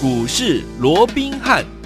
股市罗宾汉。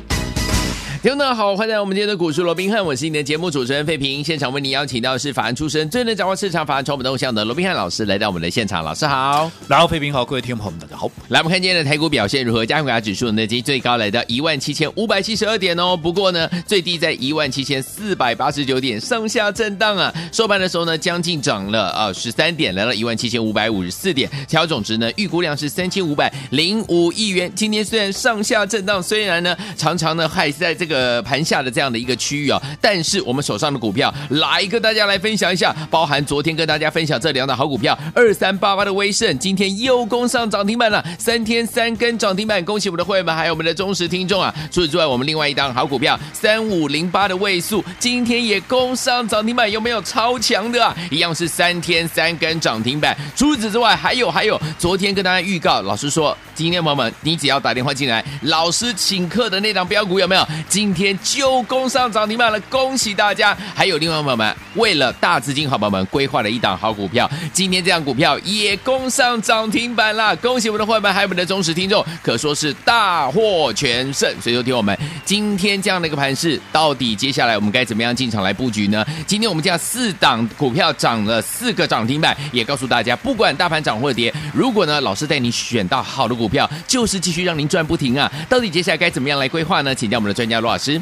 听众们好，欢迎来到我们今天的股市罗宾汉，我是你的节目主持人费平。现场为你邀请到的是法案出身、最能掌握市场法案传播动向的罗宾汉老师来到我们的现场，老师好。然后费平好，各位听众朋友们大家好。来，我们看今天的台股表现如何？加权指数呢，今最高来到一万七千五百七十二点哦，不过呢，最低在一万七千四百八十九点，上下震荡啊。收盘的时候呢，将近涨了啊十三点，来到一万七千五百五十四点，调整值呢，预估量是三千五百零五亿元。今天虽然上下震荡，虽然呢，常常呢还是在这个盘下的。这样的一个区域啊，但是我们手上的股票来跟大家来分享一下，包含昨天跟大家分享这两档好股票，二三八八的威盛，今天又攻上涨停板了，三天三根涨停板，恭喜我们的会员们，还有我们的忠实听众啊！除此之外，我们另外一档好股票三五零八的位数，今天也攻上涨停板，有没有超强的啊？一样是三天三根涨停板。除此之外，还有还有，昨天跟大家预告，老师说，今天朋友们，你只要打电话进来，老师请客的那档标股有没有？今今天就。攻上涨停板了，恭喜大家！还有另外朋友们，为了大资金好朋友们规划了一档好股票，今天这档股票也攻上涨停板了，恭喜我们的伙伴们，还有我们的忠实听众，可说是大获全胜。所以说，听我们今天这样的一个盘势，到底接下来我们该怎么样进场来布局呢？今天我们这样四档股票涨了四个涨停板，也告诉大家，不管大盘涨或跌，如果呢老师带你选到好的股票，就是继续让您赚不停啊！到底接下来该怎么样来规划呢？请教我们的专家罗老师。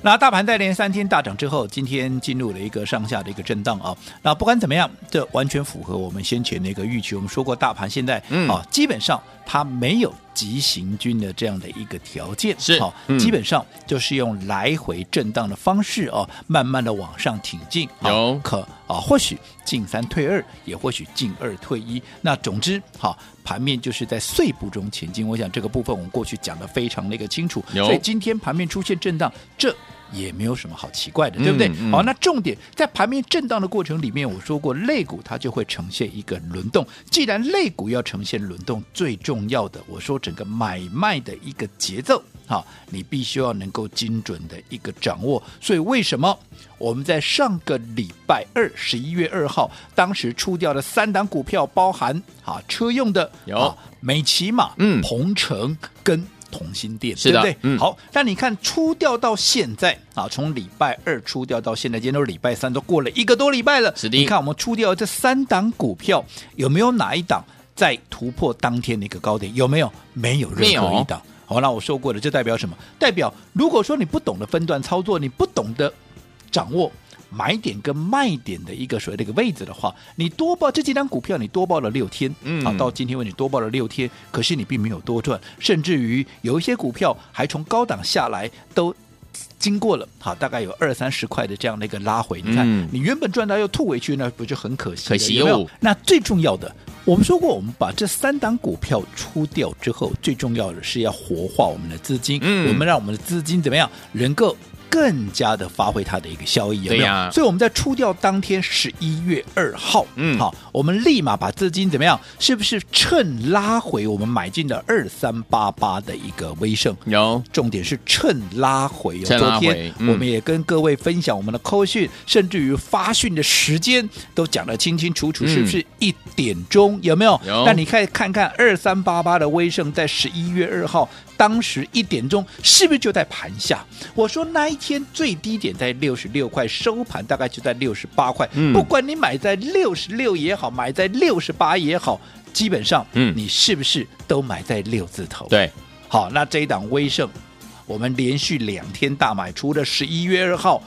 那大盘在连三天大涨之后，今天进入了一个上下的一个震荡啊。那不管怎么样，这完全符合我们先前的一个预期。我们说过，大盘现在啊，基本上它没有急行军的这样的一个条件，是好，基本上就是用来回震荡的方式哦，慢慢的往上挺进。有可啊，或许进三退二，也或许进二退一。那总之，好，盘面就是在碎步中前进。我想这个部分我们过去讲的非常那个清楚，所以今天盘面出现震荡，这。也没有什么好奇怪的，对不对？嗯嗯、好，那重点在盘面震荡的过程里面，我说过，类股它就会呈现一个轮动。既然类股要呈现轮动，最重要的，我说整个买卖的一个节奏，好，你必须要能够精准的一个掌握。所以为什么我们在上个礼拜二，十一月二号，当时出掉的三档股票，包含啊车用的有美琪玛、嗯，鹏程跟。同心店，对不对？嗯，好。那你看出掉到现在啊，从礼拜二出掉到现在，今天都是礼拜三，都过了一个多礼拜了。是的。你看我们出掉这三档股票，有没有哪一档在突破当天的一个高点？有没有？没有任何一档。好，那我说过了，这代表什么？代表如果说你不懂得分段操作，你不懂得掌握。买点跟卖点的一个所谓的一个位置的话，你多报这几张股票，你多报了六天，嗯，啊，到今天为止多报了六天，可是你并没有多赚，甚至于有一些股票还从高档下来，都经过了好大概有二三十块的这样的一个拉回，你看，嗯、你原本赚到又吐回去，那不就很可惜？可惜有有？那最重要的，我们说过，我们把这三档股票出掉之后，最重要的是要活化我们的资金，嗯，我们让我们的资金怎么样能够。更加的发挥它的一个效益，有没有？所以我们在出掉当天十一月二号，嗯，好，我们立马把资金怎么样？是不是趁拉回我们买进的二三八八的一个威盛？有，重点是趁拉回。趁拉回。昨天我们也跟各位分享我们的扣讯，甚至于发讯的时间都讲得清清楚楚，是不是一点钟？有没有？有。那你可以看看二三八八的威盛在十一月二号。当时一点钟是不是就在盘下？我说那一天最低点在六十六块，收盘大概就在六十八块。嗯，不管你买在六十六也好，买在六十八也好，基本上，嗯，你是不是都买在六字头？对，好，那这一档威盛，我们连续两天大买，除了十一月二号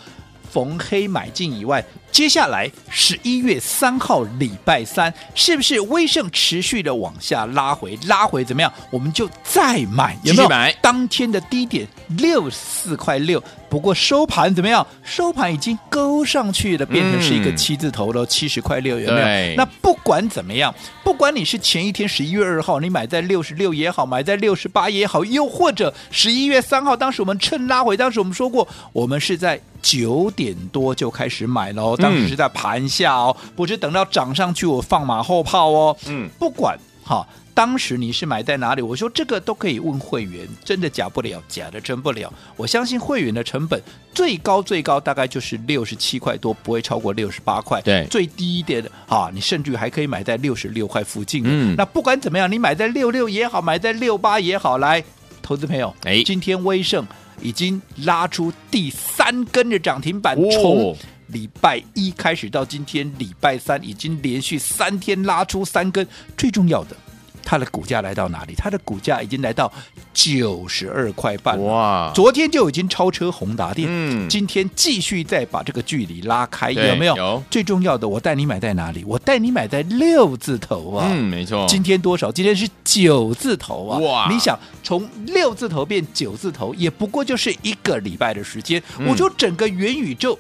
逢黑买进以外。接下来十一月三号礼拜三，是不是威盛持续的往下拉回？拉回怎么样？我们就再买，有没有？买当天的低点六十四块六，不过收盘怎么样？收盘已经勾上去了，变成是一个七字头了，七十块六，有没有？那不管怎么样，不管你是前一天十一月二号你买在六十六也好，买在六十八也好，又或者十一月三号，当时我们趁拉回，当时我们说过，我们是在九点多就开始买了。当时是在盘下哦，不是等到涨上去我放马后炮哦。嗯，不管哈，当时你是买在哪里？我说这个都可以问会员，真的假不了，假的真不了。我相信会员的成本最高最高大概就是六十七块多，不会超过六十八块。对，最低一点的啊，你甚至还可以买在六十六块附近。嗯，那不管怎么样，你买在六六也好，买在六八也好，来。投资朋友，哎今天威盛已经拉出第三根的涨停板，哦从礼拜一开始到今天礼拜三，已经连续三天拉出三根。最重要的，它的股价来到哪里？它的股价已经来到九十二块半。哇，昨天就已经超车宏达电，嗯今天继续再把这个距离拉开，有没有？有最重要的，我带你买在哪里？我带你买在六字头啊！嗯，没错，今天多少？今天是九字头啊！哇你想从六字头变九字头，也不过就是一个礼拜的时间。嗯我说整个元宇宙，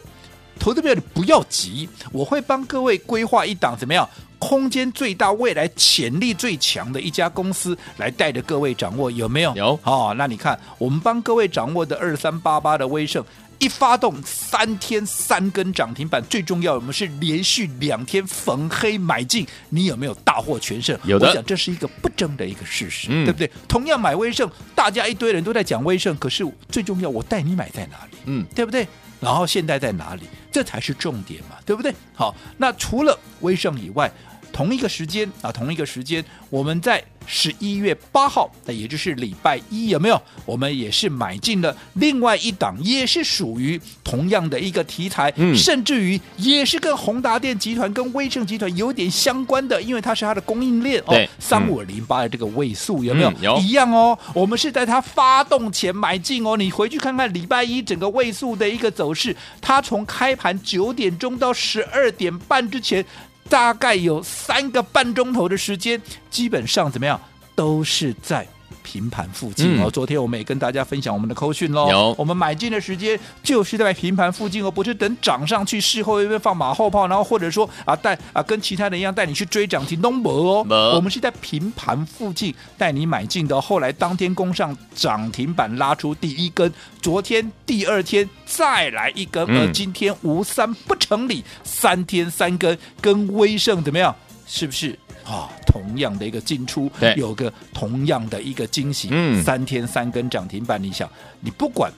投资朋友你不要急，我会帮各位规划一档怎么样？空间最大、未来潜力最强的一家公司，来带着各位掌握，有没有？有哦，那你看，我们帮各位掌握的二三八八的威盛。一发动三天三根涨停板，最重要我们是连续两天逢黑买进，你有没有大获全胜？有的我想这是一个不争的一个事实，嗯对不对？同样买威盛，大家一堆人都在讲威盛，可是最重要，我带你买在哪里？嗯，对不对？然后现在在哪里？这才是重点嘛，对不对？好，那除了威盛以外，同一个时间啊，同一个时间，我们在十一月八号，那也就是礼拜一，有没有？我们也是买进了另外一档，也是属于同样的一个题材，嗯甚至于也是跟宏达电集团、跟威盛集团有点相关的，因为它是它的供应链哦。三五零八的这个位数有没有？嗯有一样哦。我们是在它发动前买进哦。你回去看看礼拜一整个位数的一个走势，它从开盘九点钟到十二点半之前。大概有三个半钟头的时间，基本上怎么样，都是在平盘附近哦。嗯昨天我们也跟大家分享我们的扣讯喽，有我们买进的时间就是在平盘附近哦，不是等涨上去事后又放马后炮，然后或者说啊带啊跟其他人一样带你去追涨停东博哦，我们是在平盘附近带你买进的，后来当天攻上涨停板拉出第一根，昨天第二天再来一根，嗯而今天无三不成理，三天三根，跟威盛怎么样？是不是？啊，同样的一个进出，有个同样的一个惊喜，嗯三天三根涨停板，你想，你不管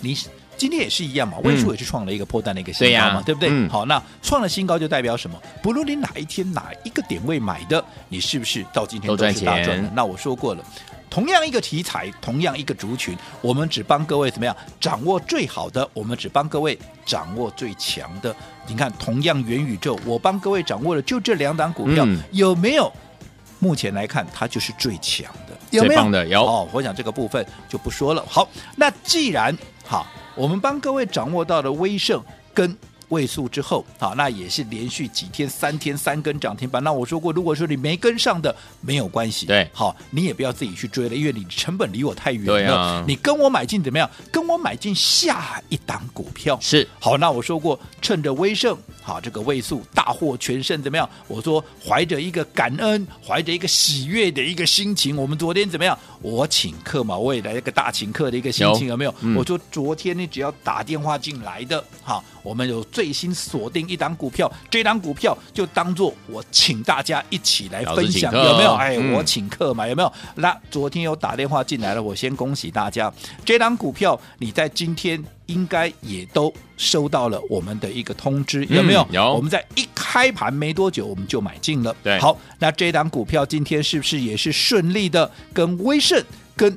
你今天也是一样嘛，嗯位数也是创了一个破蛋的一个新高嘛，对不对？嗯好，那创了新高就代表什么？不论你哪一天哪一个点位买的，你是不是到今天都赚是大赚的钱？那我说过了。同样一个题材，同样一个族群，我们只帮各位怎么样掌握最好的，我们只帮各位掌握最强的。你看，同样元宇宙，我帮各位掌握的就这两档股票，嗯有没有？目前来看，它就是最强的，有没有？最棒的有哦，我想这个部分就不说了。好，那既然好，我们帮各位掌握到了威盛跟。位数之后，好，那也是连续几天三天三根涨停板。那我说过，如果说你没跟上的，没有关系，对好，你也不要自己去追了，因为你成本离我太远了。啊你跟我买进怎么样？跟我买进下一档股票是好。那我说过，趁着威盛好这个位数大获全胜，怎么样？我说怀着一个感恩，怀着一个喜悦的一个心情，我们昨天怎么样？我请客嘛，我也来一个大请客的一个心情，有有没有？嗯我说昨天你只要打电话进来的，好，我们有最新锁定一档股票，这档股票就当做我请大家一起来分享，有没有？哎，嗯我请客嘛，有没有？那昨天有打电话进来了，我先恭喜大家，这档股票你在今天应该也都收到了我们的一个通知，有没有？嗯有我们在一开盘没多久我们就买进了。对好，那这档股票今天是不是也是顺利的跟威盛跟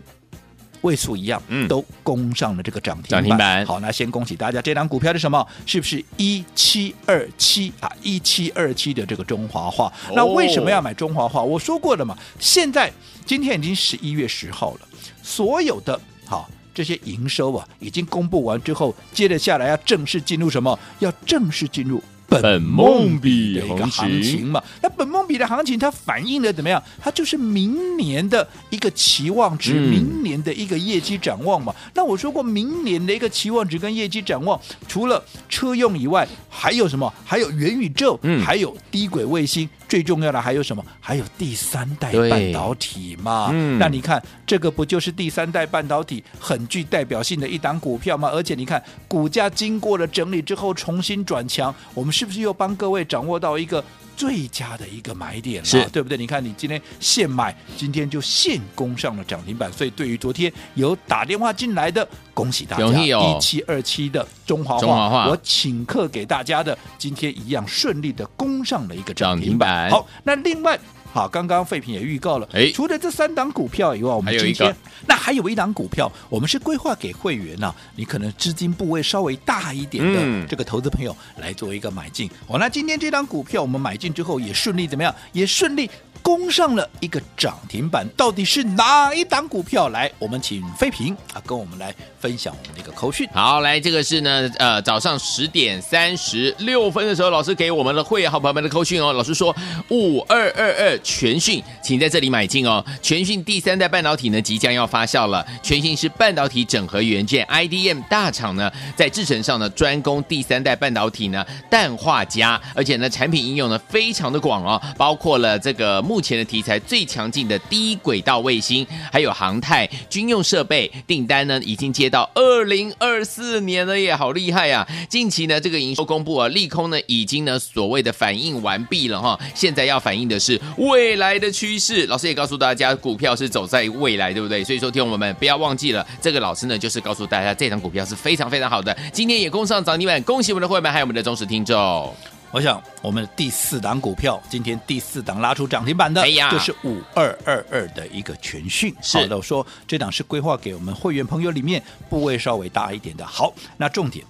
位数一样，嗯都攻上了这个涨停板。涨停板好，那先恭喜大家，这档股票是什么？是不是一七二七啊？一七二七的这个中华化。哦那为什么要买中华化？我说过了嘛，现在今天已经十一月十号了，所有的好。这些营收啊，已经公布完之后，接着下来要正式进入什么？要正式进入本梦比的一个行情嘛。那本梦比的行情，它反映了怎么样？它就是明年的一个期望值，嗯明年的一个业绩展望嘛。那我说过，明年的一个期望值跟业绩展望，除了车用以外，还有什么？还有元宇宙，嗯还有低轨卫星，最重要的还有什么？还有第三代半导体嘛。嗯那你看，这个不就是第三代半导体很具代表性的一档股票吗？而且你看，股价经过了整理之后重新转强，我们是不是又帮各位掌握到一个最佳的一个买点了？对不对？你看，你今天现买，今天就现攻上了涨停板。所以对于昨天有打电话进来的，恭喜大家！一七二七的中华化，中华化我请客给大家的，今天一样顺利的攻上了一个涨停板。好，那另外好，刚刚废品也预告了，哎除了这三档股票以外，我们今天那还有一档股票，我们是规划给会员呢、啊，你可能资金部位稍微大一点嗯的这个投资朋友来做一个买进。好，那今天这档股票我们买进之后也顺利怎么样？也顺利。攻上了一个涨停板，到底是哪一档股票？来，我们请飞平啊，跟我们来分享我们的一个扣讯。好，来，这个是呢，呃，早上十点三十六分的时候，老师给我们的会员好朋友们的扣讯哦。老师说五二二二全讯，请在这里买进哦。全讯第三代半导体呢，即将要发酵了。全讯是半导体整合元件 IDM 大厂呢，在制程上呢，专攻第三代半导体呢氮化镓，而且呢，产品应用呢非常的广哦，包括了这个。目前的题材最强劲的低轨道卫星，还有航太军用设备订单呢，已经接到二零二四年了耶，好厉害呀、啊！近期呢，这个营收公布啊，利空呢已经呢所谓的反应完毕了哈，现在要反映的是未来的趋势。老师也告诉大家，股票是走在未来，对不对？所以说，听我们不要忘记了，这个老师呢就是告诉大家，这张股票是非常非常好的，今天也攻上涨停板，恭喜我们的会员还有我们的忠实听众。我想我们的第四档股票，今天第四档拉出涨停板的，哎呀就是五二二二的一个全讯。是好的，我说这档是规划给我们会员朋友里面部位稍微大一点的。好，那重点，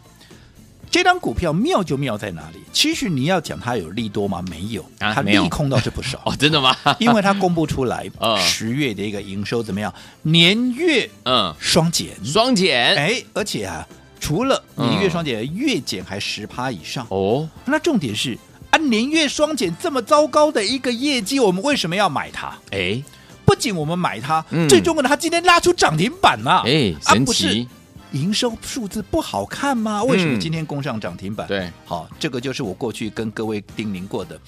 这张股票妙就妙在哪里？其实你要讲它有利多吗？没有，它利空倒是不少。哦，真的吗？因为它公布出来嗯，十月的一个营收怎么样？年月嗯，双减，双减哎，而且啊，除了年月双减，月减还十趴以上。哦。那重点是啊，年月双减这么糟糕的一个业绩，我们为什么要买它？哎不仅我们买它，嗯最重要的，它今天拉出涨停板了、哎，啊，神不是奇！营收数字不好看吗？为什么今天攻上涨停板？对，好，这个就是我过去跟各位叮咛过的，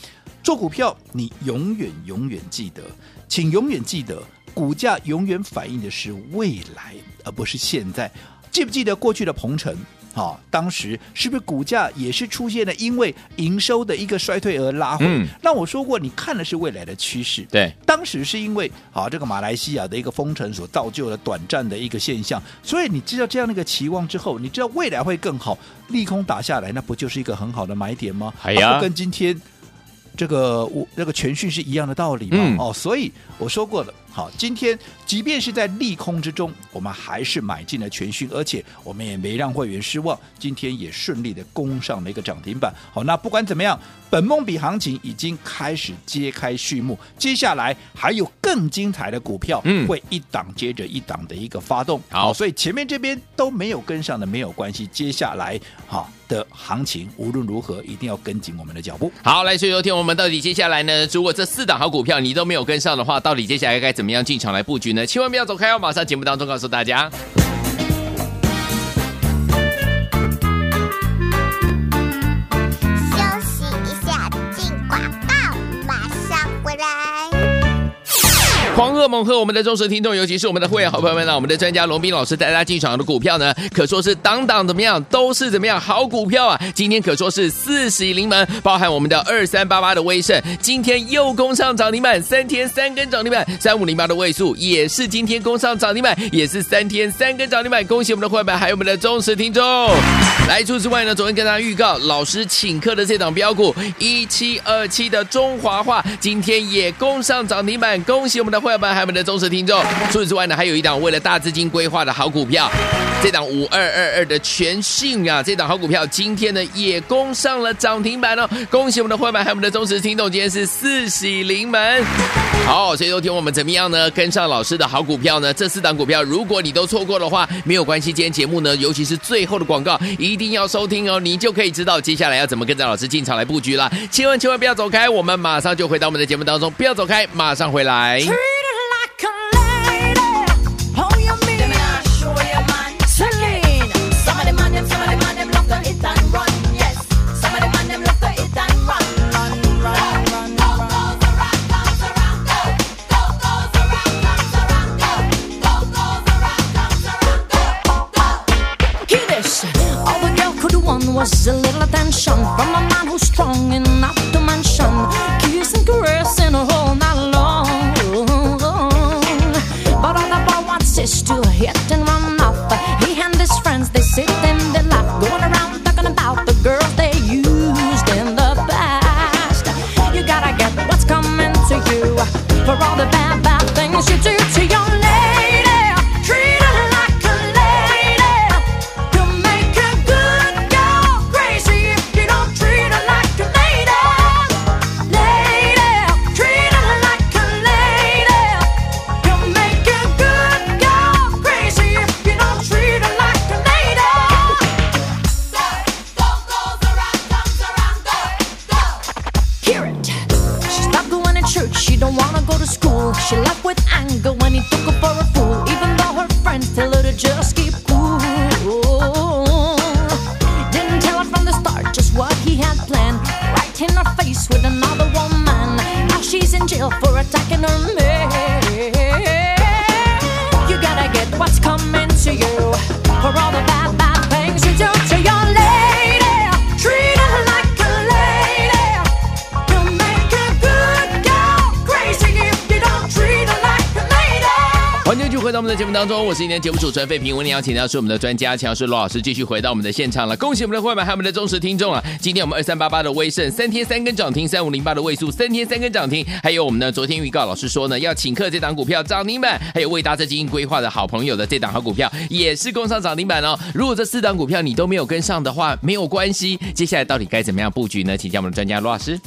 做股票你永远永远记得，请永远记得，股价永远反映的是未来，而不是现在。记不记得过去的鹏程？好，当时是不是股价也是出现了因为营收的一个衰退而拉回？嗯那我说过，你看的是未来的趋势。对，当时是因为好这个马来西亚的一个封城所造就的短暂的一个现象，所以你知道这样的一个期望之后，你知道未来会更好，利空打下来，那不就是一个很好的买点吗？哎呀啊跟今天这个我这个全讯是一样的道理嘛？嗯哦，所以我说过了，好，今天即便是在利空之中，我们还是买进了全讯，而且我们也没让会员失望，今天也顺利的攻上了一个涨停板。好，那不管怎么样，本梦比行情已经开始揭开序幕，接下来还有更精彩的股票，嗯会一档接着一档的一个发动。好所以前面这边都没有跟上的没有关系，接下来好的行情无论如何一定要跟紧我们的脚步。好，来，所以昨天我们到底接下来呢？如果这四档好股票你都没有跟上的话，到底接下来该怎么怎么样进场来布局呢？千万不要走开哦！马上节目当中告诉大家。狂贺猛贺我们的忠实听众，尤其是我们的会员好朋友们呢，我们的专家龙斌老师带大家进场的股票呢，可说是档档怎么样，都是怎么样好股票啊！今天可说是四喜临门，包含我们的二三八八的威盛，今天又攻上涨停板，三天三根涨停板，三五零八的位数也是今天攻上涨停板，也是三天三根涨停板，恭喜我们的会员还有我们的忠实听众。来，除此之外呢，昨天跟大家预告，老师请客的这档标股一七二七的中华化，今天也攻上涨停板，恭喜我们的会员们还有我们的忠实听众。除此之外呢，还有一档为了大资金规划的好股票，这档五二二二的全讯啊，这档好股票今天呢也攻上了涨停板哦，恭喜我们的会员们还有我们的忠实听众，今天是四喜临门。好，所以昨天我们怎么样呢？跟上老师的好股票呢？这四档股票，如果你都错过的话，没有关系。今天节目呢，尤其是最后的广告，一定要收听哦，你就可以知道接下来要怎么跟着老师进场来布局了。千万千万不要走开，我们马上就回到我们的节目当中，不要走开，马上回来。当中，我是今天节目主持人费平。我们邀请到是我们的专家强势罗老师，继续回到我们的现场了。恭喜我们的会员还有我们的忠实听众啊！今天我们二三八八的威盛三天三根涨停，三五零八的位数三天三根涨停，还有我们的昨天预告老师说呢要请客这档股票涨停板，还有为大家基金规划的好朋友的这档好股票也是攻上涨停板哦。如果这四档股票你都没有跟上的话，没有关系，接下来到底该怎么样布局呢？请教我们的专家罗老师。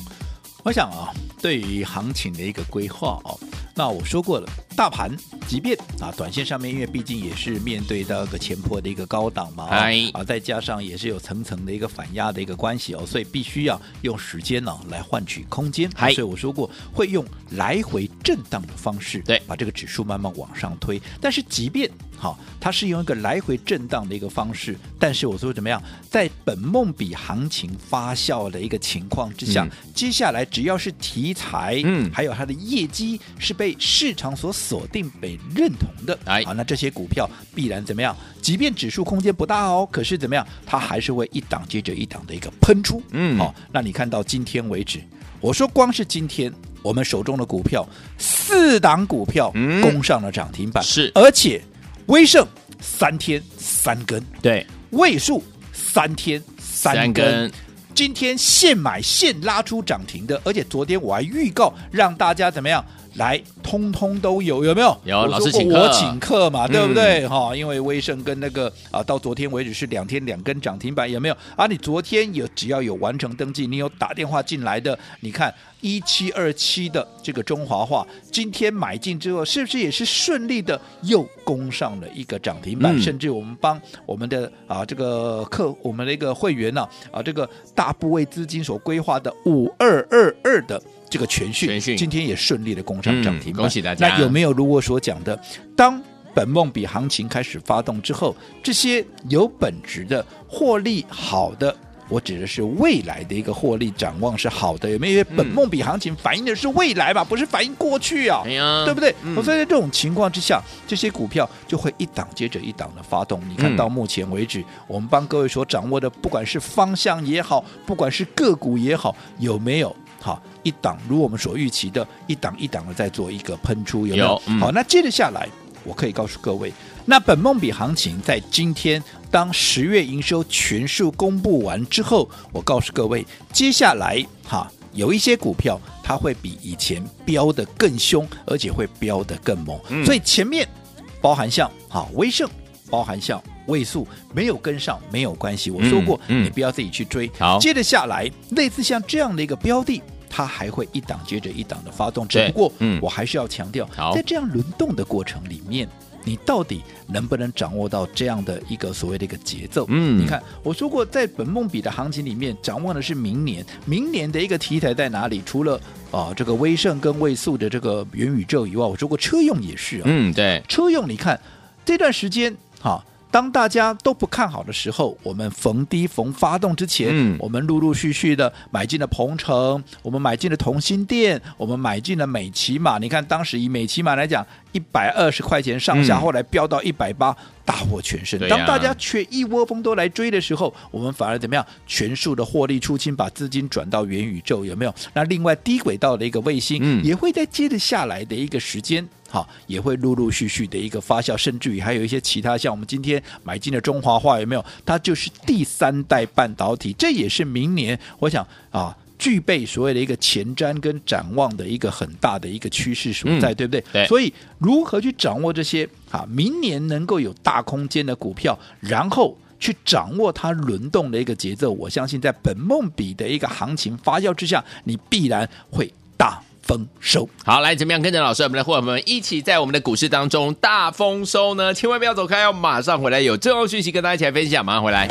我想啊，对于行情的一个规划哦，那我说过了，大盘即便啊，短线上面因为毕竟也是面对到一个前坡的一个高档嘛，哎啊，再加上也是有层层的一个反压的一个关系哦，所以必须要用时间呢、来换取空间。嗨所以我说过会用来回震荡的方式，对把这个指数慢慢往上推。但是即便好，它是用一个来回震荡的一个方式，但是我说怎么样，在本梦比行情发酵的一个情况之下，嗯。接下来只要是题材，嗯。还有它的业绩是被市场所锁定、被认同的，哎。好，那这些股票必然怎么样？即便指数空间不大哦，可是怎么样？它还是会一档接着一档的一个喷出，嗯。好，那你看到今天为止，我说光是今天我们手中的股票四档股票嗯。攻上了涨停板，是。而且威盛三天三根，对，位数三天三根。今天现买现拉出涨停的，而且昨天我还预告让大家怎么样来，通通都有，有没有？有老师请客我请客嘛，嗯对不对？哈、因为威盛跟那个啊，到昨天为止是两天两根涨停板，有没有？啊，你昨天有只要有完成登记，你有打电话进来的，你看一七二七的这个中华化，今天买进之后，是不是也是顺利的又攻上了一个涨停板？嗯甚至我们帮我们的啊这个客，我们的一个会员呢啊这个大部位资金所规划的五二二二的这个全讯，全讯今天也顺利的攻上涨停、嗯恭喜大家那有没有如我所讲的，当本梦比行情开始发动之后，这些有本质的获利好的？我指的是未来的一个获利展望是好的，有没有？因为本梦比行情反映的是未来嘛，不是反映过去啊，哎对不对？所以在这种情况之下，这些股票就会一档接着一档的发动。你看嗯到目前为止，我们帮各位所掌握的，不管是方向也好，不管是个股也好，有没有好一档如我们所预期的，一档一档的在做一个喷出，有没有？有嗯好，那接着下来，我可以告诉各位，那本梦比行情在今天当十月营收全数公布完之后，我告诉各位，接下来哈有一些股票它会比以前飙得更凶，而且会飙得更猛，嗯所以前面包含像哈威盛，包含像位数没有跟上没有关系，我说过，嗯嗯你不要自己去追。好接着下来类似像这样的一个标的。它还会一档接着一档的发动，只不过，嗯我还是要强调，在这样轮动的过程里面，你到底能不能掌握到这样的一个所谓的一个节奏？嗯你看我说过，在本梦比的行情里面，掌握的是明年，明年的一个题材在哪里？除了啊这个威盛跟位速的这个元宇宙以外，我说过车用也是啊，嗯，对，车用你看这段时间哈。当大家都不看好的时候，我们逢低逢发动之前，嗯我们陆陆续续的买进了鹏程，我们买进了同心店，我们买进了美骑马。你看当时以美骑马来讲，一百二十块钱上下，嗯后来飙到一百八，大获全胜。当大家却一窝蜂都来追的时候，我们反而怎么样？全数的获利出清，把资金转到元宇宙，有没有？那另外低轨道的一个卫星，嗯也会在接着下来的一个时间。好，也会陆陆续续的一个发酵，甚至于还有一些其他，像我们今天买进的中华化有没有？它就是第三代半导体，这也是明年我想啊，具备所谓的一个前瞻跟展望的一个很大的一个趋势所在，嗯对不对？对所以如何去掌握这些啊，明年能够有大空间的股票，然后。去掌握它轮动的一个节奏，我相信在本梦比的一个行情发酵之下，你必然会大丰收。好，来怎么样跟着老师，我们的伙伴们一起在我们的股市当中大丰收呢？千万不要走开，要马上回来，有重要讯息跟大家一起来分享，马上回来。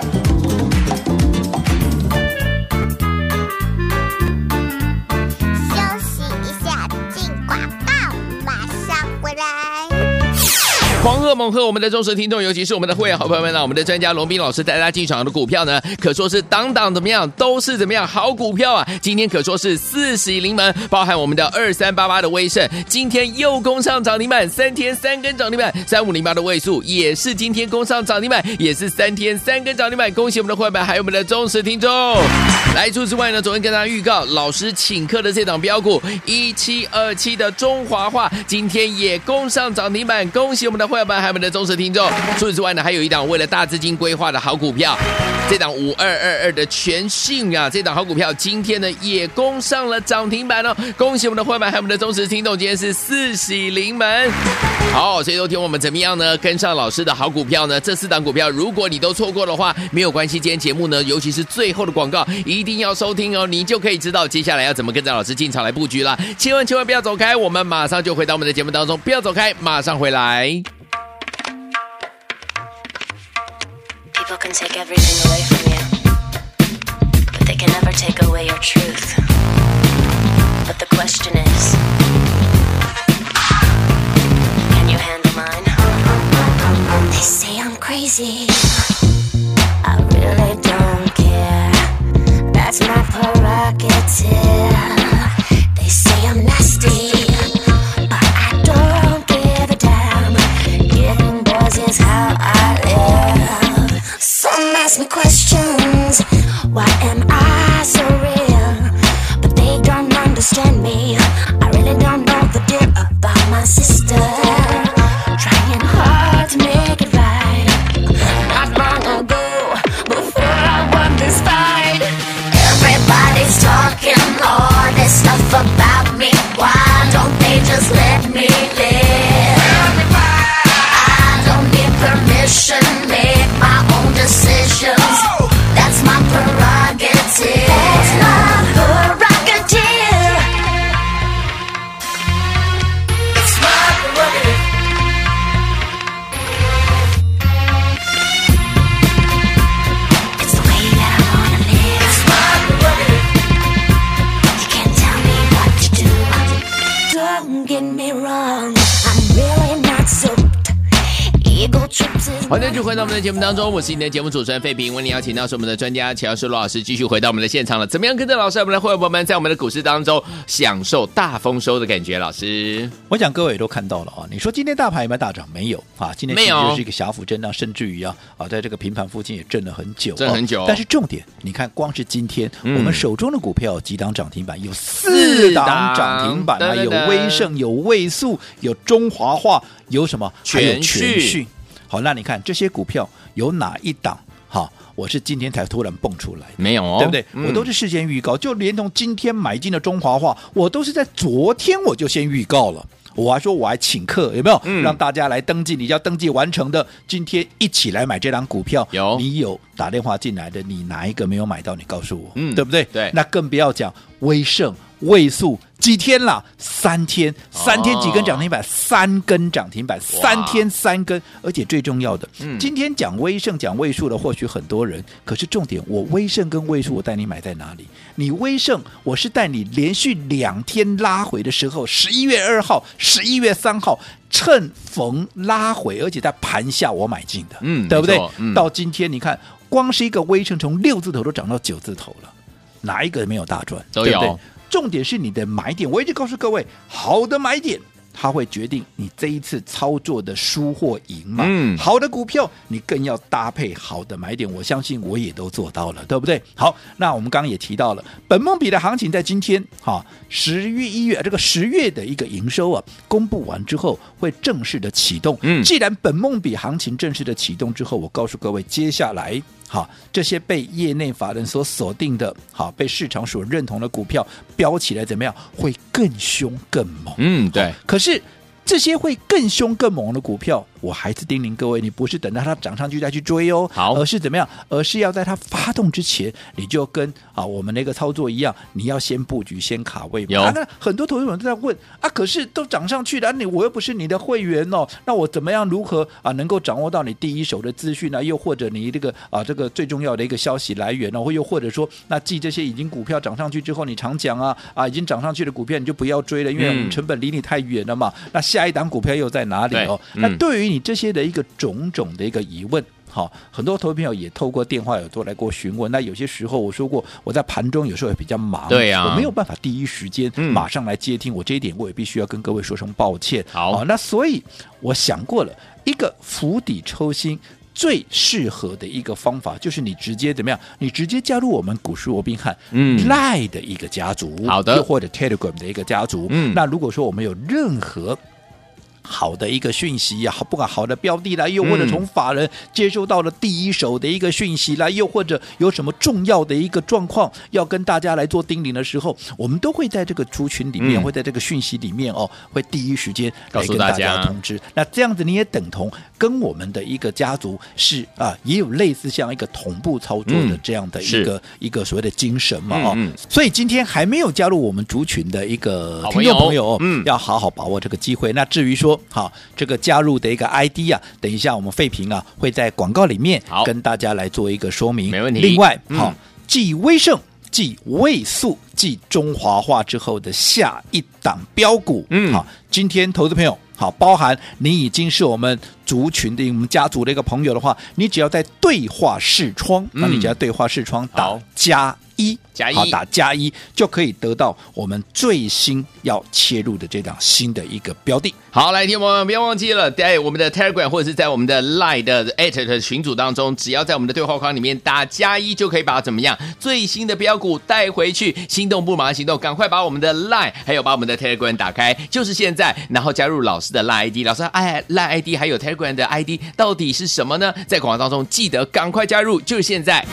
狂贺猛贺我们的忠实听众，尤其是我们的会员好朋友们呢，我们的专家龙斌老师带大家进场的股票呢，可说是档档怎么样，都是怎么样好股票啊！今天可说是四喜临门，包含我们的二三八八的威盛，今天又攻上涨停板，三天三根涨停板，三五零八的位数也是今天攻上涨停板，也是三天三根涨停板，恭喜我们的会员还有我们的忠实听众。来，除此之外呢，昨天跟大家预告，老师请客的这档标股一七二七的中华化，今天也攻上涨停板，恭喜我们的会员们还有我们的忠实听众。除此之外呢，还有一档为了大资金规划的好股票，这档五二二二的全讯啊，这档好股票今天呢也攻上了涨停板哦，恭喜我们的会员还有我们的忠实听众，今天是四喜临门。好，所以昨天我们怎么样呢？跟上老师的好股票呢？这四档股票，如果你都错过的话，没有关系，今天节目呢，尤其是最后的广告，一定要收听哦，你就可以知道接下来要怎么跟着老师进场来布局了。千万千万不要走开，我们马上就回到我们的节目当中，不要走开，马上回来。People can take everything away from you, but they can never take away 欢迎继续回到我们的节目当中，我是你的节目主持人费平。为你邀请到是我们的专家乔老师罗老师，继续回到我们的现场了。怎么样跟着老师，我们的会员朋友们在我们的股市当中享受大丰收的感觉？老师，我想各位也都看到了啊，你说今天大盘有没有大涨？没有啊，今天其没有是一个小幅震荡，甚至于啊啊，在这个平盘附近也震了很久，震很久哦但是重点，你看光是今天、嗯我们手中的股票有几档涨停板，有四档涨停板啊，有威盛，有位数，有中华化，有什么？还有全全讯讯。好，那你看这些股票有哪一档？好，我是今天才突然蹦出来。没有哦，对不对？嗯我都是事先预告，就连同今天买进的中华化，我都是在昨天我就先预告了。我还说我还请客，有没有？嗯让大家来登记，你要登记完成的，今天一起来买这张股票。有你有打电话进来的，你哪一个没有买到？你告诉我，嗯对不对？对那更不要讲威盛、位数几天了？三天，三天几根涨停板？三根涨停板，三天三根，而且最重要的，嗯今天讲威盛、讲位数的，或许很多人，可是重点，我威盛跟位数，我带你买在哪里？你威盛，我是带你连续两天拉回的时候，十一月二号、十一月三号，趁逢拉回，而且在盘下我买进的，嗯对不对？嗯到今天你看，光是一个威盛从六字头都涨到九字头了，哪一个没有大赚？都对不对有重点是你的买点，我一直告诉各位，好的买点。它会决定你这一次操作的输或赢嘛？嗯好的股票你更要搭配好的买点，我相信我也都做到了，对不对？好，那我们刚刚也提到了，本梦比的行情在今天哈，十月一月这个十月的一个营收啊公布完之后，会正式的启动。嗯既然本梦比行情正式的启动之后，我告诉各位，接下来好这些被业内法人所锁定的，好被市场所认同的股票飙起来怎么样？会更凶更猛。嗯，对，可是这些会更凶更猛的股票，我还是叮咛各位，你不是等到它涨上去再去追哦，好而是怎么样？而是要在它发动之前，你就跟啊我们那个操作一样，你要先布局、先卡位嘛。有啊那很多投资者都在问啊，可是都涨上去了，你我又不是你的会员哦，那我怎么样如何啊能够掌握到你第一手的资讯呢？又或者你这个啊这个最重要的一个消息来源呢？或又或者说，那记这些已经股票涨上去之后，你常讲啊啊已经涨上去的股票你就不要追了，因为我们成本离你太远了嘛。那下一档股票又在哪里哦？对嗯那对于你这些的一个种种的一个疑问。好，很多投资朋友也透过电话有都来过询问。那有些时候我说过，我在盘中有时候也比较忙，对呀我没有办法第一时间嗯马上来接听。我这一点我也必须要跟各位说声抱歉。好那所以我想过了一个釜底抽薪。最适合的一个方法就是你直接怎么样？你直接加入我们股市罗宾汉嗯 Line 的一个家族，好的又或者 Telegram 的一个家族。嗯那如果说我们有任何好的一个讯息呀、好不管好的标的啦，又或者从法人接收到了第一手的一个讯息啦，又或者有什么重要的一个状况要跟大家来做叮咛的时候，我们都会在这个族群里面，嗯会在这个讯息里面哦，会第一时间告诉来跟大大家家通知。那这样子你也等同跟我们的一个家族是啊，也有类似像一个同步操作的嗯这样的一是个、一个所谓的精神嘛哦。所以今天还没有加入我们族群的一个朋友众朋友，嗯要好好把握这个机会。那至于说，好这个加入的一个 ID 啊，等一下我们费平啊会在广告里面好。跟大家来做一个说明。没问题。另外，嗯。好继威盛、继位素、继中华化之后的下一档标股，嗯。好，今天投资朋友。好，包含你已经是我们族群的、我们家族的一个朋友的话，你只要在对话视窗，那、嗯你只要对话视窗打好。加一，加一好打加一就可以得到我们最新要切入的这档新的一个标的。好，来，听众朋友们，不要忘记了，在我们的 Telegram 或者是在我们的 Line 的 at 的群组当中，只要在我们的对话框里面打加一，就可以把怎么样最新的标股带回去。心动不马上行动，赶快把我们的 Line 还有把我们的 Telegram 打开，就是现在，然后加入老师的 Line ID。老师，哎，Line ID 还有 Telegram 的 ID 到底是什么呢？在广告当中记得赶快加入，就是现在。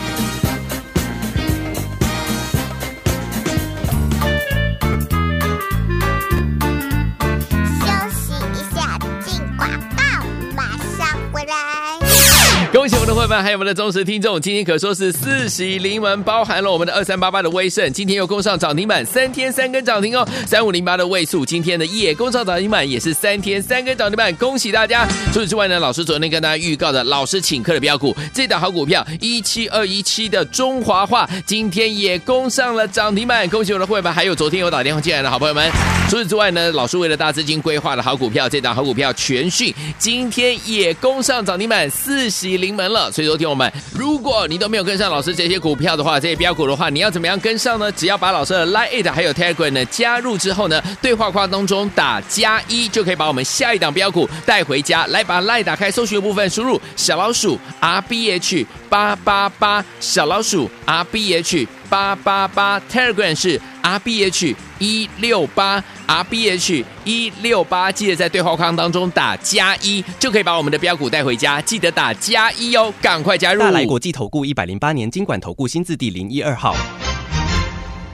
恭喜我们，还有我们的忠实听众，今天可说是四喜临门，包含了我们的二三八八的威盛，今天又攻上涨停板，三天三根涨停哦。三五零八的位数，今天的也攻上涨停板，也是三天三根涨停板，恭喜大家。除此之外呢，老师昨天跟大家预告的老师请客的标股，这档好股票一七二一七的中华化，今天也攻上了涨停板，恭喜我的会员，还有昨天有打电话进来的好朋友们。除此之外呢，老师为了大资金规划的好股票，这档好股票全讯，今天也攻上涨停板，四喜临门了。所以，说听我们，如果你都没有跟上老师这些股票的话，这些标股的话，你要怎么样跟上呢？只要把老师的 Line 还有 Telegram 呢加入之后呢，对话框当中打加一，就可以把我们下一档标股带回家。来，把 Line 打开，搜寻的部分输入小老鼠 R B H 八八八，小老鼠 R B H 八八八，Telegram 是 R B H 一六八 R B H 一六八，记得在对话框当中打加一，就可以把我们的标股带回家。记得打加一哦，赶快加入！大来国际投顾一百零八年经管投顾新字第零一二号。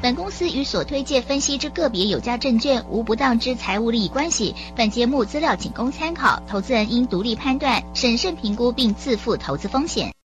本公司与所推介分析之个别有价证券无不当之财务利益关系。本节目资料仅供参考，投资人应独立判断、审慎评估并自负投资风险。